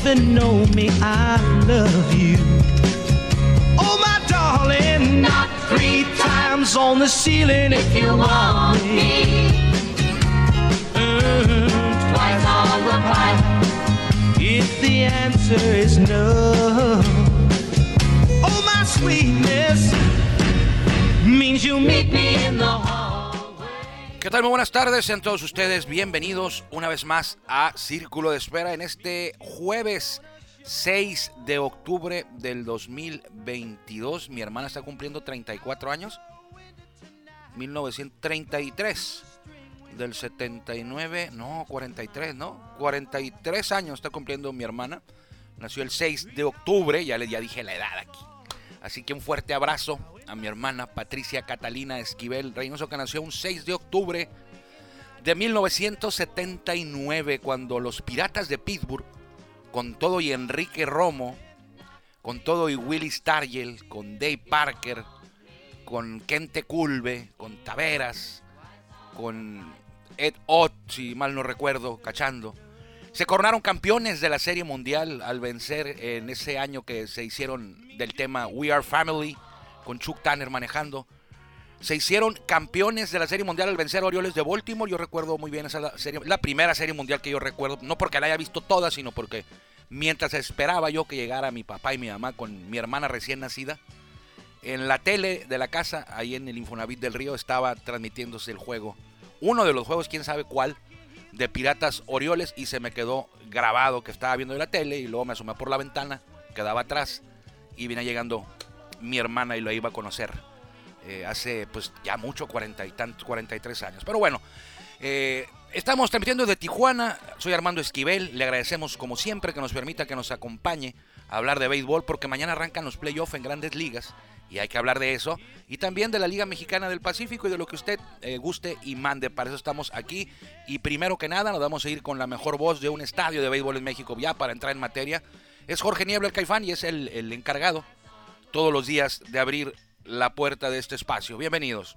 even know me. I love you. Oh, my darling, not three times on the ceiling if you want me. Mm, Twice on the pipe if the answer is no. Oh, my sweetness means you meet me in the hall. ¿Qué tal? Muy buenas tardes, sean todos ustedes bienvenidos una vez más a Círculo de Espera en este jueves 6 de octubre del 2022. Mi hermana está cumpliendo 34 años, 1933, del 79, no, 43, no, 43 años está cumpliendo mi hermana. Nació el 6 de octubre, ya le ya dije la edad aquí. Así que un fuerte abrazo a mi hermana Patricia Catalina Esquivel Reynoso, que nació un 6 de octubre de 1979, cuando los Piratas de Pittsburgh, con todo y Enrique Romo, con todo y Willie Stargell, con Dave Parker, con Kente Culve, con Taveras, con Ed Ott, si mal no recuerdo, cachando. Se coronaron campeones de la Serie Mundial al vencer en ese año que se hicieron del tema We Are Family, con Chuck Tanner manejando. Se hicieron campeones de la Serie Mundial al vencer a Orioles de Baltimore. Yo recuerdo muy bien esa serie, la primera Serie Mundial que yo recuerdo, no porque la haya visto toda, sino porque mientras esperaba yo que llegara mi papá y mi mamá con mi hermana recién nacida, en la tele de la casa, ahí en el Infonavit del Río, estaba transmitiéndose el juego. Uno de los juegos, quién sabe cuál, de Piratas Orioles y se me quedó grabado que estaba viendo la tele y luego me asomé por la ventana, quedaba atrás y viene llegando mi hermana y lo iba a conocer eh, hace pues ya mucho, 40 y tantos, 43 años. Pero bueno, eh, estamos transmitiendo desde Tijuana, soy Armando Esquivel, le agradecemos como siempre que nos permita que nos acompañe a hablar de béisbol porque mañana arrancan los playoffs en grandes ligas y hay que hablar de eso y también de la Liga Mexicana del Pacífico y de lo que usted eh, guste y mande. Para eso estamos aquí y primero que nada nos vamos a ir con la mejor voz de un estadio de béisbol en México ya para entrar en materia. Es Jorge Niebla el Caifán y es el, el encargado todos los días de abrir la puerta de este espacio. Bienvenidos.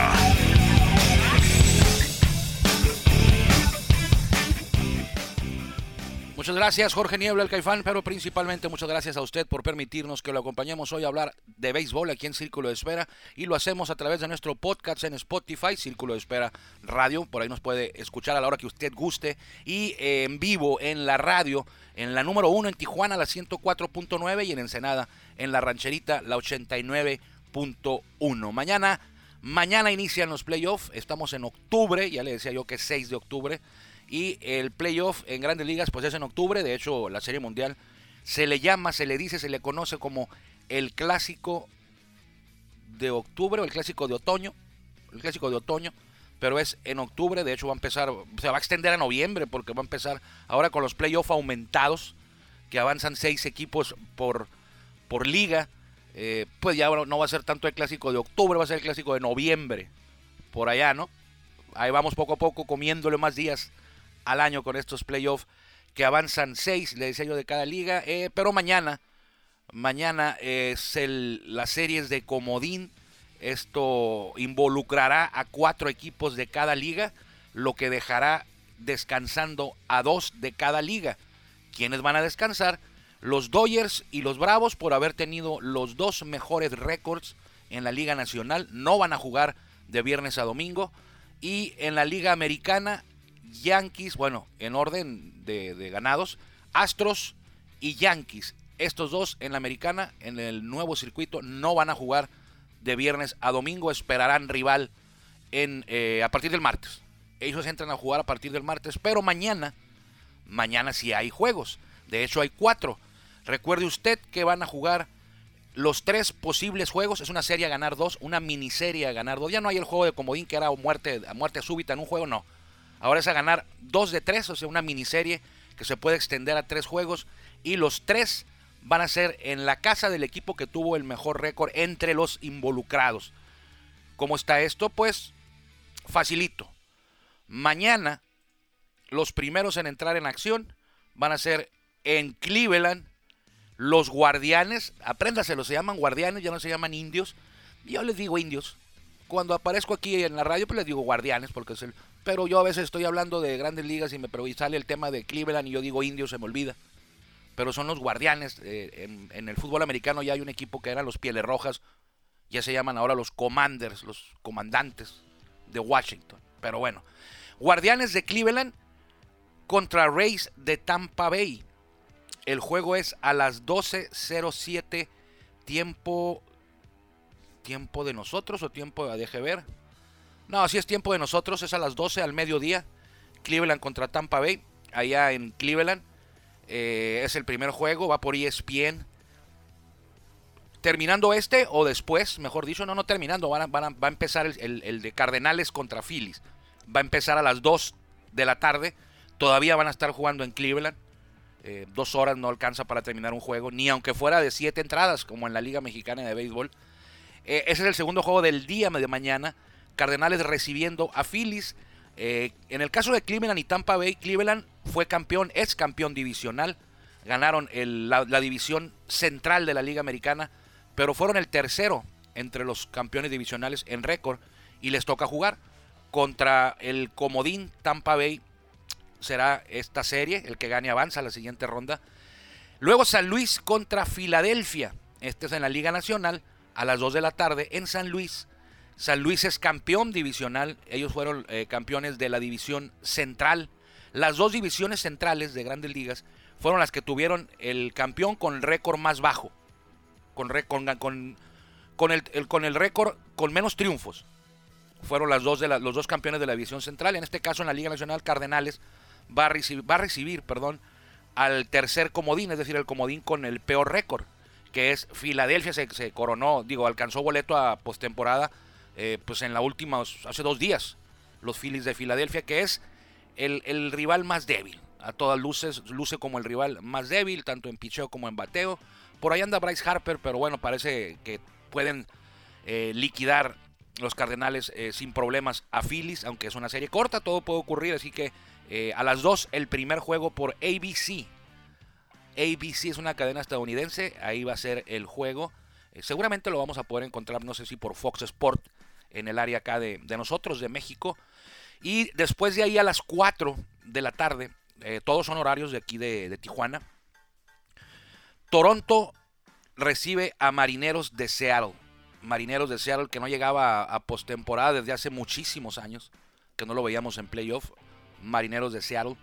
Muchas gracias Jorge Niebla el Caifán, pero principalmente muchas gracias a usted por permitirnos que lo acompañemos hoy a hablar de béisbol aquí en Círculo de Espera y lo hacemos a través de nuestro podcast en Spotify, Círculo de Espera Radio, por ahí nos puede escuchar a la hora que usted guste y eh, en vivo en la radio, en la número uno en Tijuana la 104.9 y en Ensenada en la rancherita la 89.1. Mañana, mañana inician los playoffs, estamos en octubre, ya le decía yo que es 6 de octubre. Y el playoff en grandes ligas pues es en octubre, de hecho la Serie Mundial se le llama, se le dice, se le conoce como el clásico de octubre o el clásico de otoño, el clásico de otoño, pero es en octubre, de hecho va a empezar, se va a extender a noviembre porque va a empezar ahora con los playoffs aumentados, que avanzan seis equipos por, por liga, eh, pues ya no va a ser tanto el clásico de octubre, va a ser el clásico de noviembre, por allá, ¿no? Ahí vamos poco a poco comiéndole más días al año con estos playoffs que avanzan seis, le decía yo, de cada liga. Eh, pero mañana, mañana es el, las series de comodín. Esto involucrará a cuatro equipos de cada liga, lo que dejará descansando a dos de cada liga. ¿Quiénes van a descansar? Los Dodgers y los Bravos por haber tenido los dos mejores récords en la Liga Nacional. No van a jugar de viernes a domingo. Y en la Liga Americana, Yankees, bueno, en orden de, de, ganados, Astros y Yankees. Estos dos en la americana, en el nuevo circuito, no van a jugar de viernes a domingo, esperarán rival en, eh, a partir del martes. Ellos entran a jugar a partir del martes, pero mañana, mañana sí hay juegos. De hecho, hay cuatro. Recuerde usted que van a jugar los tres posibles juegos. Es una serie a ganar dos, una miniserie a ganar dos. Ya no hay el juego de comodín que era muerte, muerte súbita en un juego, no. Ahora es a ganar dos de tres, o sea, una miniserie que se puede extender a tres juegos. Y los tres van a ser en la casa del equipo que tuvo el mejor récord entre los involucrados. ¿Cómo está esto? Pues facilito. Mañana los primeros en entrar en acción van a ser en Cleveland los guardianes. Apréndaselo, se llaman guardianes, ya no se llaman indios. Yo les digo indios. Cuando aparezco aquí en la radio, pues les digo guardianes, porque es el. Pero yo a veces estoy hablando de grandes ligas y me pero sale el tema de Cleveland y yo digo indios, se me olvida pero son los guardianes. Eh, en, el fútbol americano ya hay un equipo que eran los Pieles Rojas, ya se llaman ahora los Commanders, los comandantes de Washington. Pero bueno, Guardianes de Cleveland contra Rays de Tampa Bay. El juego es a las 12.07 tiempo tiempo de nosotros o tiempo de ver. No, si es tiempo de nosotros, es a las 12 al mediodía. Cleveland contra Tampa Bay, allá en Cleveland. Eh, es el primer juego, va por ESPN. Terminando este, o después, mejor dicho, no, no terminando, va a, empezar el, de Cardenales contra Phillies. Va a empezar a las 2 de la tarde. Todavía van a estar jugando en Cleveland. Eh, dos horas no alcanza para terminar un juego, ni aunque fuera de siete entradas, como en la Liga Mexicana de Béisbol. Eh, ese es el segundo juego del día de mañana. Cardenales recibiendo a Phillies. en el caso de Cleveland y Tampa Bay, Cleveland fue campeón, es campeón divisional, ganaron la, división central de la Liga Americana, pero fueron el tercero entre los campeones divisionales en récord y les toca jugar contra el comodín Tampa Bay. Será esta serie, el que gane avanza a la siguiente ronda. Luego San Luis contra Filadelfia. Este es en la Liga Nacional a las 2 de la tarde en San Luis. San Luis es campeón divisional. Ellos fueron eh, campeones de la división central las dos divisiones centrales de grandes ligas fueron las que tuvieron el campeón con el récord más bajo. Con, con, con, el, con el récord con menos triunfos. Fueron las dos de los dos campeones de la división central. En este caso, en la Liga Nacional, Cardenales va a recibir, va a recibir perdón, al tercer comodín, es decir, el comodín con el peor récord, que es Filadelfia. Se, coronó, digo, alcanzó boleto a postemporada eh, pues en la última, hace dos días, los Phillies de Filadelfia, que es el, rival más débil. A todas luces luce como el rival más débil, tanto en picheo como en bateo. Por ahí anda Bryce Harper, pero bueno, parece que pueden eh, liquidar los Cardenales eh, sin problemas a Phillies, aunque es una serie corta, todo puede ocurrir, así que a las 2 el primer juego por ABC. ABC es una cadena estadounidense, ahí va a ser el juego. seguramente lo vamos a poder encontrar, no sé si por Fox Sport, en el área acá de, de nosotros, de México. Y después de ahí a las 4 de la tarde, eh, todos son horarios de aquí de, Tijuana, Toronto recibe a Marineros de Seattle. Marineros de Seattle que no llegaba a, postemporada desde hace muchísimos años, que no lo veíamos en playoff. Marineros de Seattle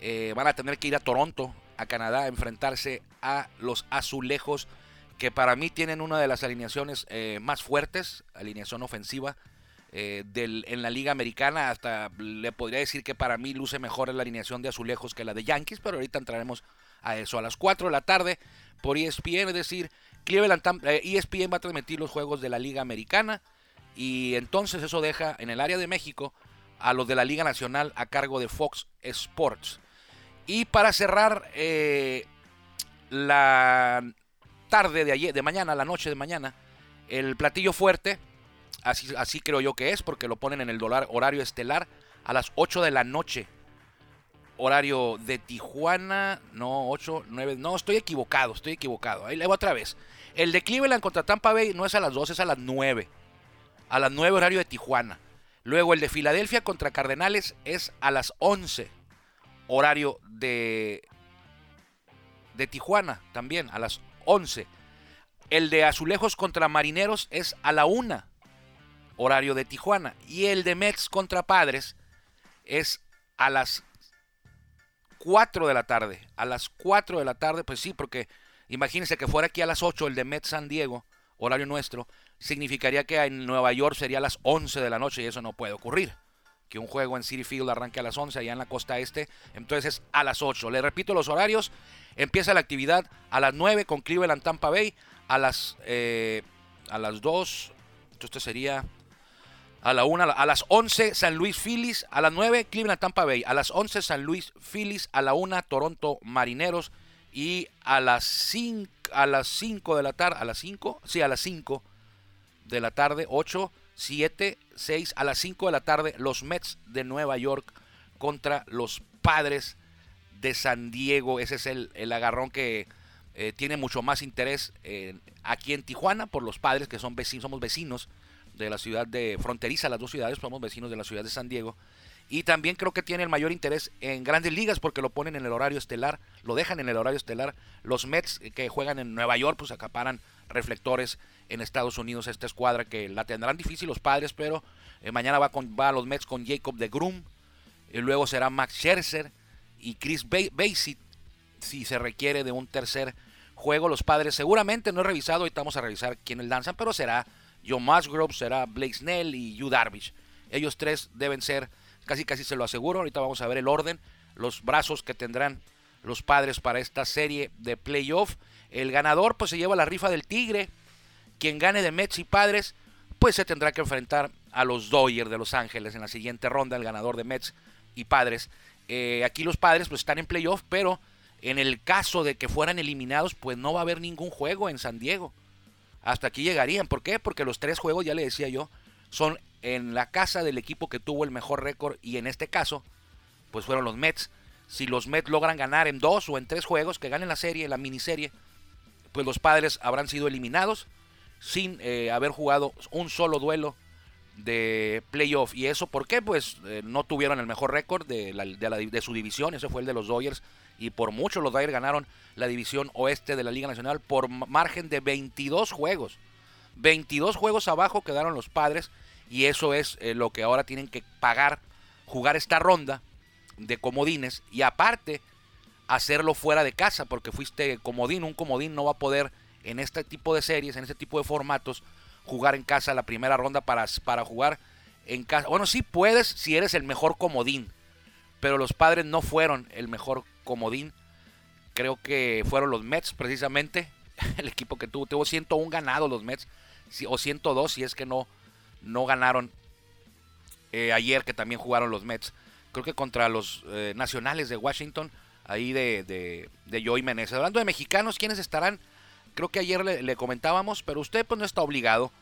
eh, van a tener que ir a Toronto, Canadá, a enfrentarse a los azulejos, que para mí tienen una de las alineaciones eh, más fuertes, alineación ofensiva eh, del, en la liga americana. Hasta le podría decir que para mí luce mejor la alineación de azulejos que la de Yankees, pero ahorita entraremos a eso. A las 4 de la tarde por ESPN, es decir, Cleveland, ESPN eh, e va a transmitir los juegos de la liga americana y entonces eso deja en el área de México a los de la liga nacional a cargo de Fox Sports. Y para cerrar eh, la tarde de ayer, de mañana, la noche de mañana, el platillo fuerte Así, creo yo que es, porque lo ponen en el dólar horario estelar a las 8 de la noche. Horario de Tijuana, no, 8, 9, no, estoy equivocado, estoy equivocado. Ahí le voy otra vez. El de Cleveland contra Tampa Bay no es a las 12, es a las 9. A las 9 horario de Tijuana. Luego el de Filadelfia contra Cardenales es a las 11. Horario de, de Tijuana también, a las 11. El de Azulejos contra Marineros es a la 1 horario de Tijuana. Y el de Mets contra Padres es a las 4 de la tarde. A las 4 de la tarde, pues sí, porque imagínense que fuera aquí a las 8 el de Mets San Diego, horario nuestro, significaría que en Nueva York sería a las 11 de la noche y eso no puede ocurrir. Que un juego en City Field arranque a las 11 allá en la costa este. Entonces es a las 8. Le repito los horarios. Empieza la actividad a las 9 con Cleveland Tampa Bay. A las, eh, a las 2. Esto sería a la 1. A las 11 San Luis Phillies. A las 9 Cleveland Tampa Bay. A las 11 San Luis Phillies. A la 1 Toronto Marineros. Y a las 5, a las 5 de la tarde. A las 5. Sí, a las 5 de la tarde. 8 7, 6 a las 5 de la tarde los Mets de Nueva York contra los Padres de San Diego. Ese es el, agarrón que eh, tiene mucho más interés aquí en Tijuana por los Padres que son vecinos, somos vecinos de la ciudad de fronteriza, las dos ciudades, somos vecinos de la ciudad de San Diego. Y también creo que tiene el mayor interés en grandes ligas porque lo ponen en el horario estelar, lo dejan en el horario estelar. Los Mets que juegan en Nueva York pues acaparan reflectores en Estados Unidos esta escuadra que la tendrán difícil los padres, pero eh, mañana va, con, va a los Mets con Jacob de Groom, y luego será Max Scherzer y Chris Basie si se requiere de un tercer juego. Los padres seguramente no he revisado, ahorita vamos a revisar quiénes lanzan, pero será John Musgrove, será Blake Snell y Yu Darvish. Ellos tres deben ser, casi casi se lo aseguro, ahorita vamos a ver el orden, los brazos que tendrán los padres para esta serie de playoff. El ganador pues se lleva la rifa del Tigre, quien gane de Mets y Padres, pues se tendrá que enfrentar a los Dodgers de Los Ángeles en la siguiente ronda, el ganador de Mets y Padres. Eh, aquí los Padres pues están en playoff, pero en el caso de que fueran eliminados, pues no va a haber ningún juego en San Diego. Hasta aquí llegarían. ¿Por qué? Porque los tres juegos, ya le decía yo, son en la casa del equipo que tuvo el mejor récord y en este caso, pues fueron los Mets. Si los Mets logran ganar en dos o en tres juegos, que ganen la serie, la miniserie, pues los padres habrán sido eliminados sin eh, haber jugado un solo duelo de playoff. ¿Y eso por qué? Pues eh, no tuvieron el mejor récord de, de, su división, ese fue el de los Dodgers, y por mucho los Dodgers ganaron la división oeste de la Liga Nacional por margen de 22 juegos. 22 juegos abajo quedaron los padres, y eso es eh, lo que ahora tienen que pagar, jugar esta ronda de comodines, y aparte hacerlo fuera de casa, porque fuiste comodín, un comodín no va a poder en este tipo de series, en este tipo de formatos, jugar en casa la primera ronda para, para jugar en casa. Bueno, sí puedes si eres el mejor comodín, pero los padres no fueron el mejor comodín. Creo que fueron los Mets precisamente, el equipo que tuvo. Tuvo 101 ganados los Mets, o 102 si es que no, no ganaron eh, ayer que también jugaron los Mets. Creo que contra los eh, nacionales de Washington, ahí de, de, de Joey Meneses. Hablando de mexicanos, ¿quiénes estarán? Creo que ayer le, comentábamos, pero usted pues no está obligado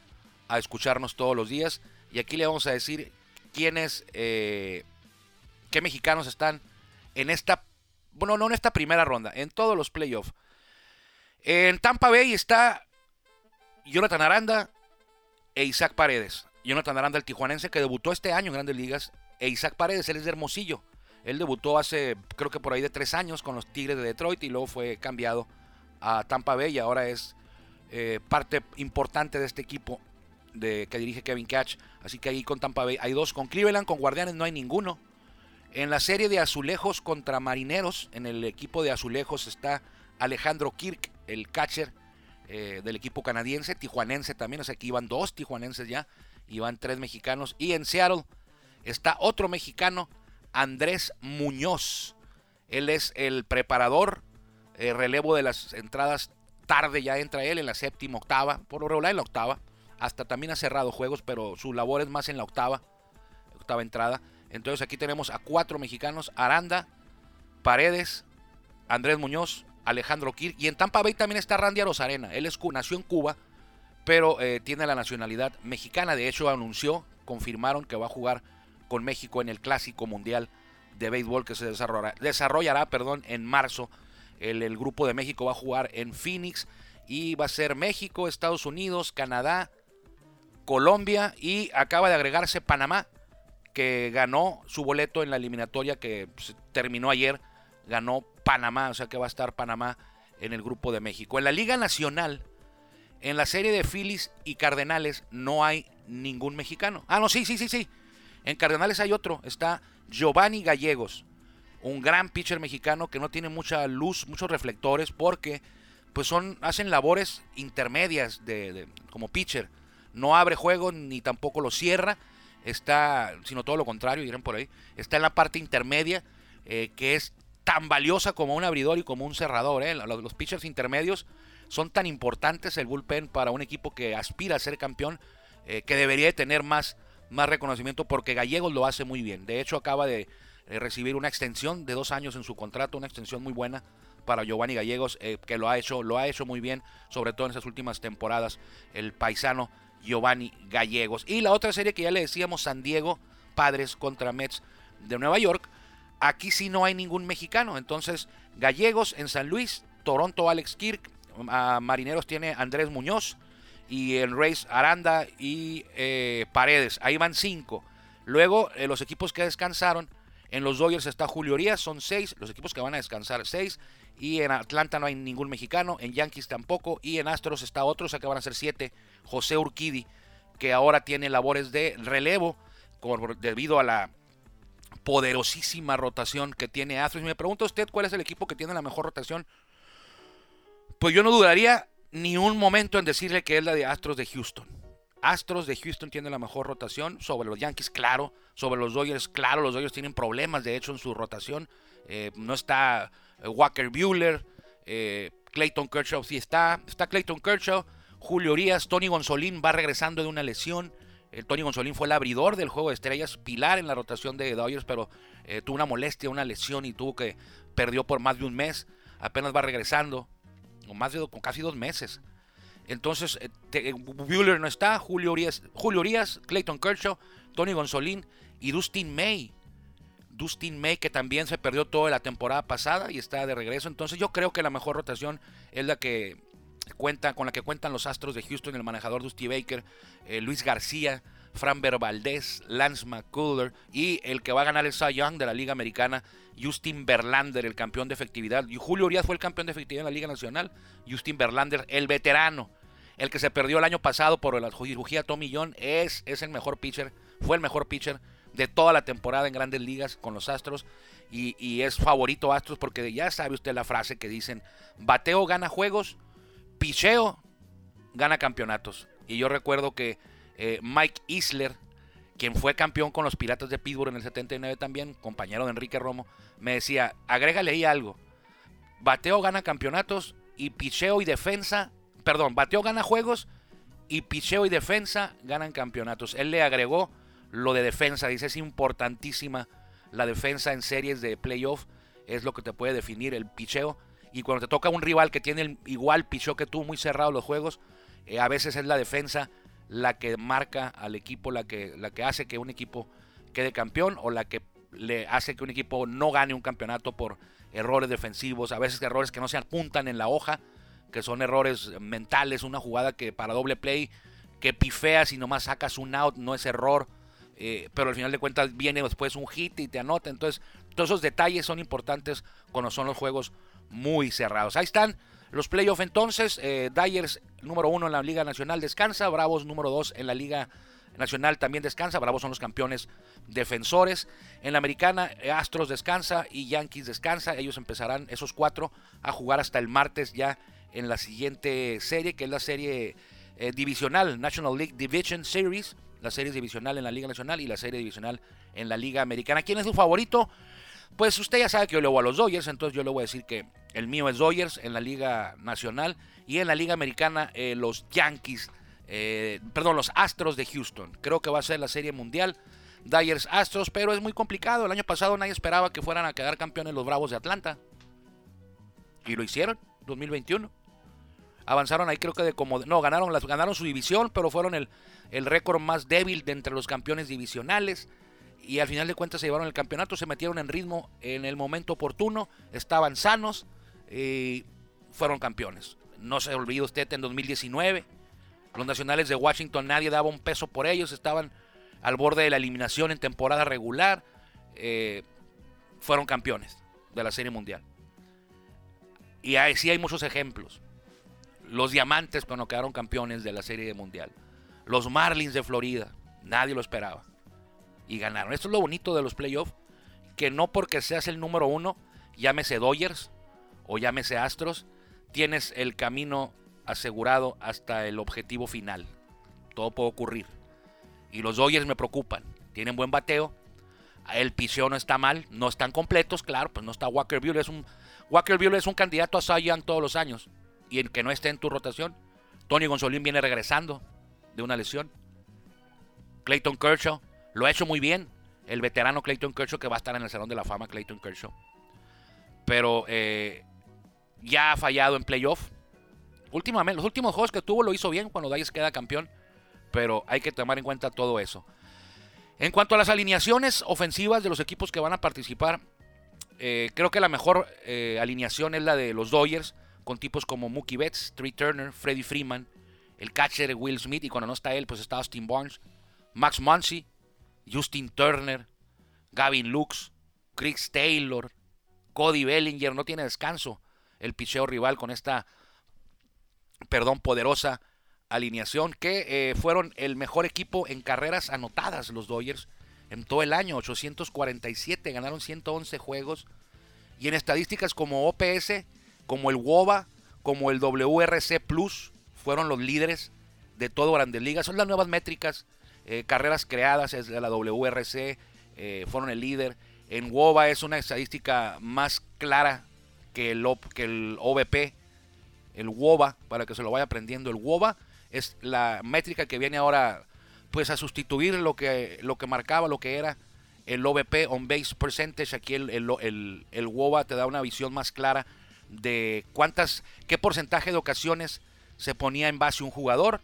a escucharnos todos los días. Y aquí le vamos a decir quiénes, eh, qué mexicanos están en esta, bueno, no en esta primera ronda, en todos los playoffs. En Tampa Bay está Jonathan Aranda e Isaac Paredes. Jonathan Aranda, el tijuanense que debutó este año en Grandes Ligas, e Isaac Paredes, él es de Hermosillo. Él debutó hace, creo que por ahí de tres años con los Tigres de Detroit y luego fue cambiado a Tampa Bay y ahora es eh, parte importante de este equipo de, que dirige Kevin Catch. Así que ahí con Tampa Bay hay dos. Con Cleveland, con Guardianes no hay ninguno. En la serie de azulejos contra marineros, en el equipo de azulejos está Alejandro Kirk, el catcher eh, del equipo canadiense, tijuanense también. O sea que iban dos tijuanenses ya, iban tres mexicanos. Y en Seattle está otro mexicano, Andrés Muñoz. Él es el preparador eh, relevo de las entradas tarde ya entra él en la séptima, octava, por lo regular en la octava. Hasta también ha cerrado juegos, pero su labor es más en la octava, octava entrada. Entonces aquí tenemos a cuatro mexicanos, Aranda, Paredes, Andrés Muñoz, Alejandro Kir. Y en Tampa Bay también está Randy Arozarena. Él es, nació en Cuba, pero eh, tiene la nacionalidad mexicana. De hecho, anunció, confirmaron que va a jugar con México en el Clásico Mundial de Béisbol que se desarrollará, desarrollará perdón, en marzo el, grupo de México va a jugar en Phoenix y va a ser México, Estados Unidos, Canadá, Colombia y acaba de agregarse Panamá, que ganó su boleto en la eliminatoria que pues, terminó ayer. Ganó Panamá, o sea que va a estar Panamá en el grupo de México. En la Liga Nacional, en la serie de Phillies y Cardenales, no hay ningún mexicano. Ah, no, sí, sí, sí, sí. En Cardenales hay otro, está Giovanni Gallegos un gran pitcher mexicano que no tiene mucha luz, muchos reflectores, porque pues son, hacen labores intermedias de, como pitcher. No abre juego ni tampoco lo cierra. está, sino todo lo contrario, dirán por ahí, está en la parte intermedia, eh, que es tan valiosa como un abridor y como un cerrador. ¿eh? Los, pitchers intermedios son tan importantes el bullpen para un equipo que aspira a ser campeón, eh, que debería de tener más, más reconocimiento porque Gallegos lo hace muy bien. De hecho, acaba de recibir una extensión de dos años en su contrato, una extensión muy buena para Giovanni Gallegos, eh, que lo ha hecho, lo ha hecho muy bien, sobre todo en esas últimas temporadas, el paisano Giovanni Gallegos. Y la otra serie que ya le decíamos, San Diego, Padres contra Mets de Nueva York. Aquí sí no hay ningún mexicano. Entonces, Gallegos en San Luis, Toronto Alex Kirk, Marineros tiene Andrés Muñoz y el Reyes Aranda y eh, Paredes. Ahí van cinco. Luego, eh, los equipos que descansaron, en los Dodgers está Julio Urias, son seis. Los equipos que van a descansar, seis. Y en Atlanta no hay ningún mexicano. En Yankees tampoco. Y en Astros está otro, o sea que van a ser siete. José Urquidi, que ahora tiene labores de relevo debido a la poderosísima rotación que tiene Astros. Y me pregunta usted cuál es el equipo que tiene la mejor rotación. Pues yo no dudaría ni un momento en decirle que es la de Astros de Houston. Astros de Houston tiene la mejor rotación. Sobre los Yankees, claro. Sobre los Dodgers, claro. Los Dodgers tienen problemas, de hecho, en su rotación. Eh, no está eh, Walker Bueller. Eh, Clayton Kershaw sí está. Está Clayton Kershaw. Julio Urias. Tony Gonzolín va regresando de una lesión. El Tony Gonzolín fue el abridor del juego de estrellas, pilar en la rotación de Dodgers, pero tuvo una molestia, una lesión y tuvo que perdió por más de un mes. Apenas va regresando, más de con casi dos meses. Entonces, eh, Bueller no está, Julio Urias, Julio Clayton Kershaw, Tony Gonzolín y Dustin May. Dustin May, que también se perdió toda la temporada pasada y está de regreso. Entonces, yo creo que la mejor rotación es la que cuenta, con la que cuentan los Astros de Houston, el manejador Dusty Baker, eh, Luis García, Fran Valdez, Lance McCuller y el que va a ganar el Cy Young de la Liga Americana, Justin Verlander, el campeón de efectividad. Y Julio Urias fue el campeón de efectividad en la Liga Nacional. Justin Verlander, el veterano el que se perdió el año pasado por la cirugía Tommy John es, es el mejor pitcher, fue el mejor pitcher de toda la temporada en grandes ligas con los Astros y, es favorito Astros porque ya sabe usted la frase que dicen, bateo gana juegos, picheo gana campeonatos. Y yo recuerdo que eh, Mike Isler, quien fue campeón con los Piratas de Pittsburgh en el 79 también, compañero de Enrique Romo, me decía, agrégale ahí algo, bateo gana campeonatos y picheo y defensa perdón, bateo gana juegos y picheo y defensa ganan campeonatos. Él le agregó lo de defensa, dice es importantísima la defensa en series de playoff, es lo que te puede definir el picheo. Y cuando te toca un rival que tiene el igual picheo que tú, muy cerrado los juegos, eh, a veces es la defensa la que marca al equipo, la que, la que hace que un equipo quede campeón o la que le hace que un equipo no gane un campeonato por errores defensivos, a veces errores que no se apuntan en la hoja, que son errores mentales, una jugada que para doble play, que pifeas y nomás sacas un out, no es error, eh, pero al final de cuentas viene después un hit y te anota. Entonces, todos esos detalles son importantes cuando son los juegos muy cerrados. Ahí están los playoffs entonces. Eh, Dyers número uno en la Liga Nacional descansa, Bravos número dos en la Liga Nacional también descansa. Bravos son los campeones defensores. En la americana, Astros descansa y Yankees descansa. Ellos empezarán, esos cuatro, a jugar hasta el martes ya en la siguiente serie, que es la serie eh, divisional, National League Division Series, la serie divisional en la Liga Nacional y la serie divisional en la Liga Americana. ¿Quién es su favorito? Pues usted ya sabe que yo le voy a los Dodgers, entonces yo le voy a decir que el mío es Dodgers en la Liga Nacional y en la Liga Americana eh, los Yankees, eh, perdón, los Astros de Houston. Creo que va a ser la serie mundial. Dyers Astros, pero es muy complicado. El año pasado nadie esperaba que fueran a quedar campeones los Bravos de Atlanta. Y lo hicieron, 2021 avanzaron ahí creo que de como no ganaron las ganaron su división pero fueron el, el récord más débil de entre los campeones divisionales y al final de cuentas se llevaron el campeonato se metieron en ritmo en el momento oportuno estaban sanos y fueron campeones no se olvide usted en 2019 los nacionales de Washington nadie daba un peso por ellos estaban al borde de la eliminación en temporada regular eh, fueron campeones de la serie mundial y ahí sí hay muchos ejemplos los Diamantes cuando quedaron campeones de la Serie Mundial. Los Marlins de Florida. Nadie lo esperaba. Y ganaron. Esto es lo bonito de los playoffs. Que no porque seas el número uno, llámese Dodgers o llámese Astros, tienes el camino asegurado hasta el objetivo final. Todo puede ocurrir. Y los Dodgers me preocupan. tienen buen bateo. El picheo no está mal, no están completos, claro, pues no está Walker Buehler. Es un, Walker Buehler es un candidato a Cy todos los años. Y el que no esté en tu rotación. Tony Gonzolín viene regresando de una lesión. Clayton Kershaw lo ha hecho muy bien. El veterano Clayton Kershaw que va a estar en el Salón de la Fama, Clayton Kershaw. Pero eh, ya ha fallado en playoff. Últimamente, los últimos juegos que tuvo lo hizo bien cuando Dallas queda campeón. Pero hay que tomar en cuenta todo eso. En cuanto a las alineaciones ofensivas de los equipos que van a participar, eh, creo que la mejor eh, alineación es la de los Dodgers, con tipos como Mookie Betts, Trey Turner, Freddie Freeman, el catcher Will Smith, y cuando no está él, pues está Austin Barnes, Max Muncy, Justin Turner, Gavin Lux, Chris Taylor, Cody Bellinger, no tiene descanso el picheo rival con esta, perdón, poderosa alineación, que eh, fueron el mejor equipo en carreras anotadas los Dodgers en todo el año, 847, ganaron 111 juegos, y en estadísticas como OPS, como el WOBA, como el WRC Plus, fueron los líderes de todo Grandes Ligas. Son las nuevas métricas, eh, carreras creadas, es la WRC, eh, fueron el líder. En WOBA es una estadística más clara que el, que el OVP, el WOBA, para que se lo vaya aprendiendo. El WOBA es la métrica que viene ahora pues a sustituir lo que, lo que marcaba, lo que era el OVP, On Base Percentage. Aquí el, el, el, WOBA te da una visión más clara de cuántas, qué porcentaje de ocasiones se ponía en base un jugador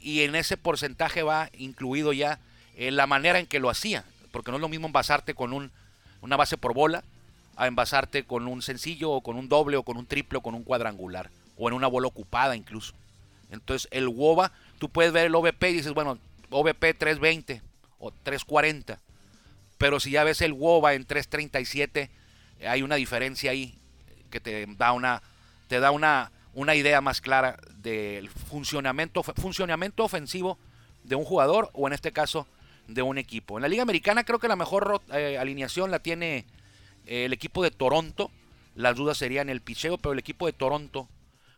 y en ese porcentaje va incluido ya eh, la manera en que lo hacía, porque no es lo mismo envasarte con un, una base por bola a envasarte con un sencillo o con un doble o con un triple o con un cuadrangular o en una bola ocupada incluso. Entonces el WOBA, tú puedes ver el OVP y dices, bueno, OVP 320 o 340. Pero si ya ves el WOBA en 337, hay una diferencia ahí que te da una, te da una, una idea más clara del funcionamiento, funcionamiento ofensivo de un jugador o en este caso de un equipo. En la Liga Americana creo que la mejor eh, alineación la tiene eh, el equipo de Toronto. Las dudas serían el picheo, pero el equipo de Toronto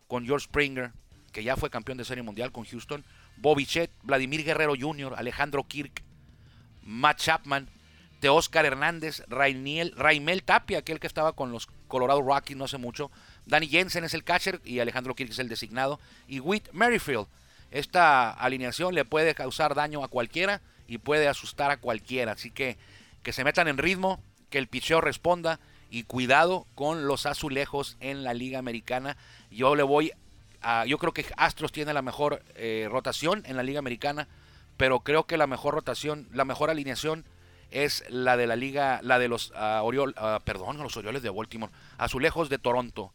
con George Springer, que ya fue campeón de Serie Mundial con Houston, Bobby Chet, Vladimir Guerrero Jr., Alejandro Kirk, Matt Chapman, Teoscar Hernández, Raimel Tapia, aquel que estaba con los Colorado Rockies no hace mucho, Danny Jensen es el catcher y Alejandro Kirk es el designado, y Whit Merrifield. Esta alineación le puede causar daño a cualquiera y puede asustar a cualquiera, así que que se metan en ritmo, que el picheo responda y cuidado con los azulejos en la Liga Americana. Yo le voy yo creo que Astros tiene la mejor eh, rotación en la Liga Americana, pero creo que la mejor rotación, la mejor alineación es la de la liga, la de los Oriol, uh, perdón, los Orioles de Baltimore, Azulejos de Toronto.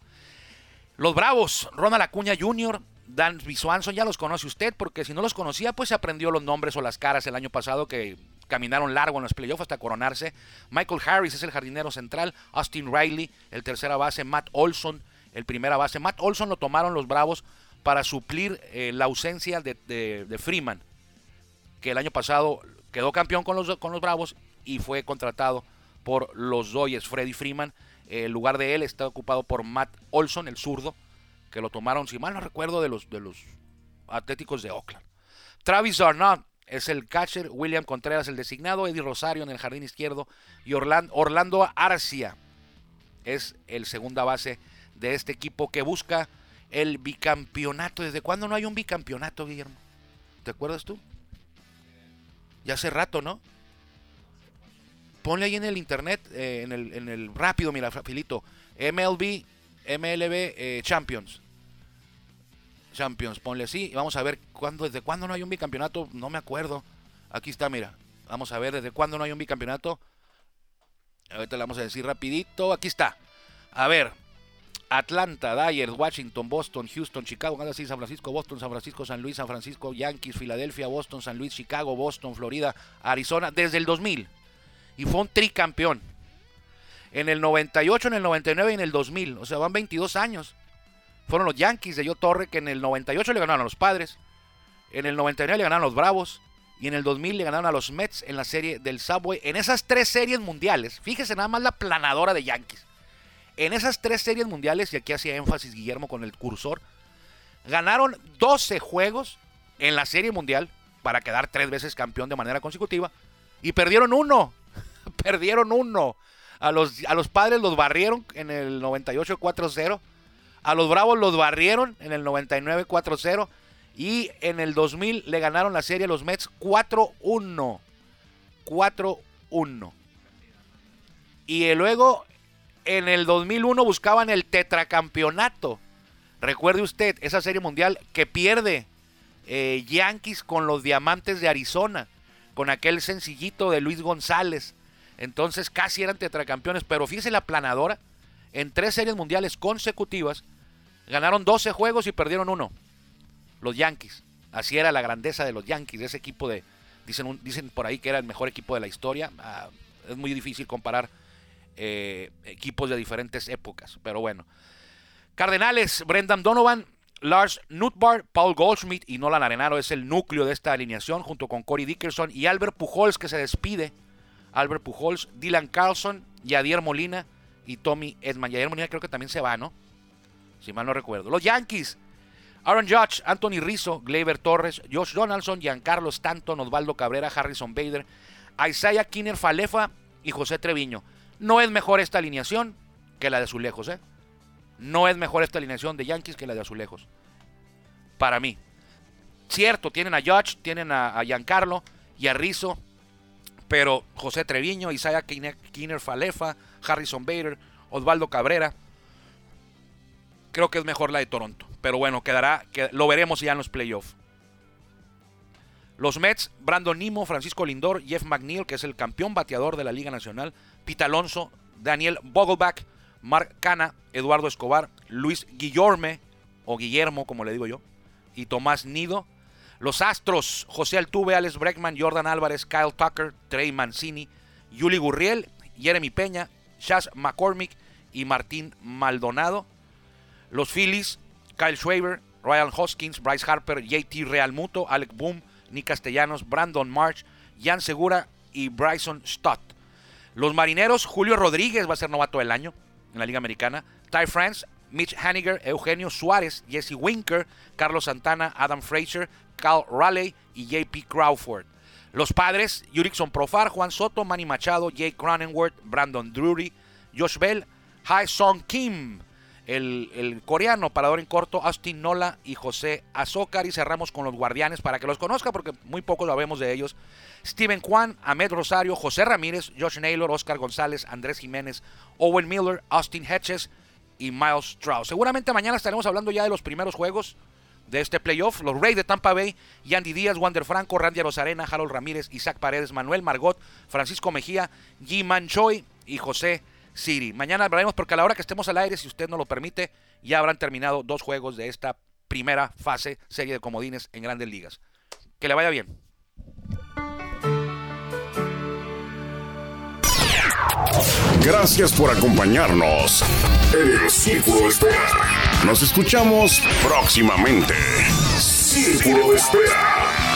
Los Bravos, Ronald Acuña Jr., Dan Swanson, ya los conoce usted, porque si no los conocía, pues se aprendió los nombres o las caras el año pasado que caminaron largo en los playoffs hasta coronarse. Michael Harris es el jardinero central, Austin Riley, el tercera base, Matt Olson, el primera base. Matt Olson lo tomaron los Bravos para suplir eh, la ausencia de, Freeman, que el año pasado quedó campeón con los, con los Bravos y fue contratado por los Dodgers. Freddy Freeman, el lugar de él está ocupado por Matt Olson, el zurdo, que lo tomaron, si mal no recuerdo, de los, de los Atléticos de Oakland. Travis Arnott es el catcher, William Contreras el designado, Eddie Rosario en el jardín izquierdo y Orlando, Arcia es el segunda base de este equipo que busca el bicampeonato. ¿Desde cuándo no hay un bicampeonato, Guillermo? ¿Te acuerdas tú? Ya hace rato, ¿no? Ponle ahí en el internet, eh, en, el, en, el, rápido, mira, Filito. MLB, MLB eh, Champions. Champions, ponle así. Y vamos a ver cuándo, desde cuándo no hay un bicampeonato. No me acuerdo. Aquí está, mira. Vamos a ver desde cuándo no hay un bicampeonato. Ahorita le vamos a decir rapidito. Aquí está. A ver, Atlanta, Dyers, Washington, Boston, Houston, Chicago, San Francisco, Boston, San Francisco, San Luis, San Francisco, Yankees, Filadelfia, Boston, San Luis, Chicago, Boston, Florida, Arizona, desde el 2000. Y fue un tricampeón. En el 98, en el 99 y en el 2000. O sea, van 22 años. Fueron los Yankees de Yo Torre que en el 98 le ganaron a los Padres. En el 99 le ganaron a los Bravos. Y en el 2000 le ganaron a los Mets en la serie del Subway. En esas tres series mundiales. Fíjese nada más la planadora de Yankees. En esas tres series mundiales, y aquí hacía énfasis Guillermo con el cursor, ganaron 12 juegos en la serie mundial para quedar tres veces campeón de manera consecutiva. Y perdieron uno. perdieron uno. A los, a los padres los barrieron en el 98 4-0. A los Bravos los barrieron en el 99 4-0. Y en el 2000 le ganaron la serie a los Mets 4-1. 4-1. Y luego en el 2001 buscaban el tetracampeonato. Recuerde usted esa serie mundial que pierde eh, Yankees con los Diamantes de Arizona, con aquel sencillito de Luis González. Entonces casi eran tetracampeones, pero fíjese la planadora. En tres series mundiales consecutivas ganaron 12 juegos y perdieron uno. Los Yankees. Así era la grandeza de los Yankees, ese equipo de... Dicen, dicen por ahí que era el mejor equipo de la historia. Ah, es muy difícil comparar eh, equipos de diferentes épocas, pero bueno. Cardenales, Brendan Donovan, Lars Nutbar, Paul Goldschmidt y Nolan Arenaro es el núcleo de esta alineación, junto con Corey Dickerson y Albert Pujols, que se despide. Albert Pujols, Dylan Carlson, Yadier Molina y Tommy Edman. Yadier Molina creo que también se va, ¿no? Si mal no recuerdo. Los Yankees, Aaron Judge, Anthony Rizzo, Gleyber Torres, Josh Donaldson, Giancarlo Stanton, Osvaldo Cabrera, Harrison Bader, Isaiah Kinner Falefa y José Treviño. No es mejor esta alineación que la de Azulejos, ¿eh? No es mejor esta alineación de Yankees que la de Azulejos. Para mí. Cierto, tienen a Judge, tienen a, Giancarlo y a Rizzo, pero José Treviño, Isaiah Kinner Falefa, Harrison Bader, Osvaldo Cabrera, creo que es mejor la de Toronto. Pero bueno, quedará, que lo veremos ya en los playoffs. Los Mets, Brandon Nimo, Francisco Lindor, Jeff McNeil, que es el campeón bateador de la Liga Nacional, Pete Alonso, Daniel Vogelbach, Mark Cana, Eduardo Escobar, Luis Guillorme, o Guillermo, como le digo yo, y Tomás Nido. Los Astros, José Altuve, Alex Breckman, Jordan Álvarez, Kyle Tucker, Trey Mancini, Yuli Gurriel, Jeremy Peña, Chas McCormick y Martín Maldonado. Los Phillies, Kyle Schwaber, Ryan Hoskins, Bryce Harper, JT Realmuto, Alec Boom, Nick Castellanos, Brandon March, Jan Segura y Bryson Stott. Los marineros, Julio Rodríguez va a ser novato del año en la Liga Americana. Ty France, Mitch Haniger, Eugenio Suárez, Jesse Winker, Carlos Santana, Adam Fraser, Cal Raleigh y JP Crawford. Los padres, Yurickson Profar, Juan Soto, Manny Machado, Jake Cronenworth, Brandon Drury, Josh Bell, Hai Song Kim, el, coreano, parador en corto, Austin Nola y José Azócar. Y cerramos con los guardianes para que los conozca, porque muy poco lo vemos de ellos. Steven Kwan, Ahmed Rosario, José Ramírez, Josh Naylor, Oscar González, Andrés Jiménez, Owen Miller, Austin Hedges y Miles Strauss. Seguramente mañana estaremos hablando ya de los primeros juegos de este playoff. Los Rays de Tampa Bay, Yandy Díaz, Wander Franco, Randy Rosarena, Harold Ramírez, Isaac Paredes, Manuel Margot, Francisco Mejía, G. Manchoy y José City. Mañana hablaremos porque a la hora que estemos al aire, si usted no lo permite, ya habrán terminado dos juegos de esta primera fase, serie de comodines en grandes ligas. Que le vaya bien. Gracias por acompañarnos en el Círculo de Espera. Nos escuchamos próximamente. Círculo de Espera.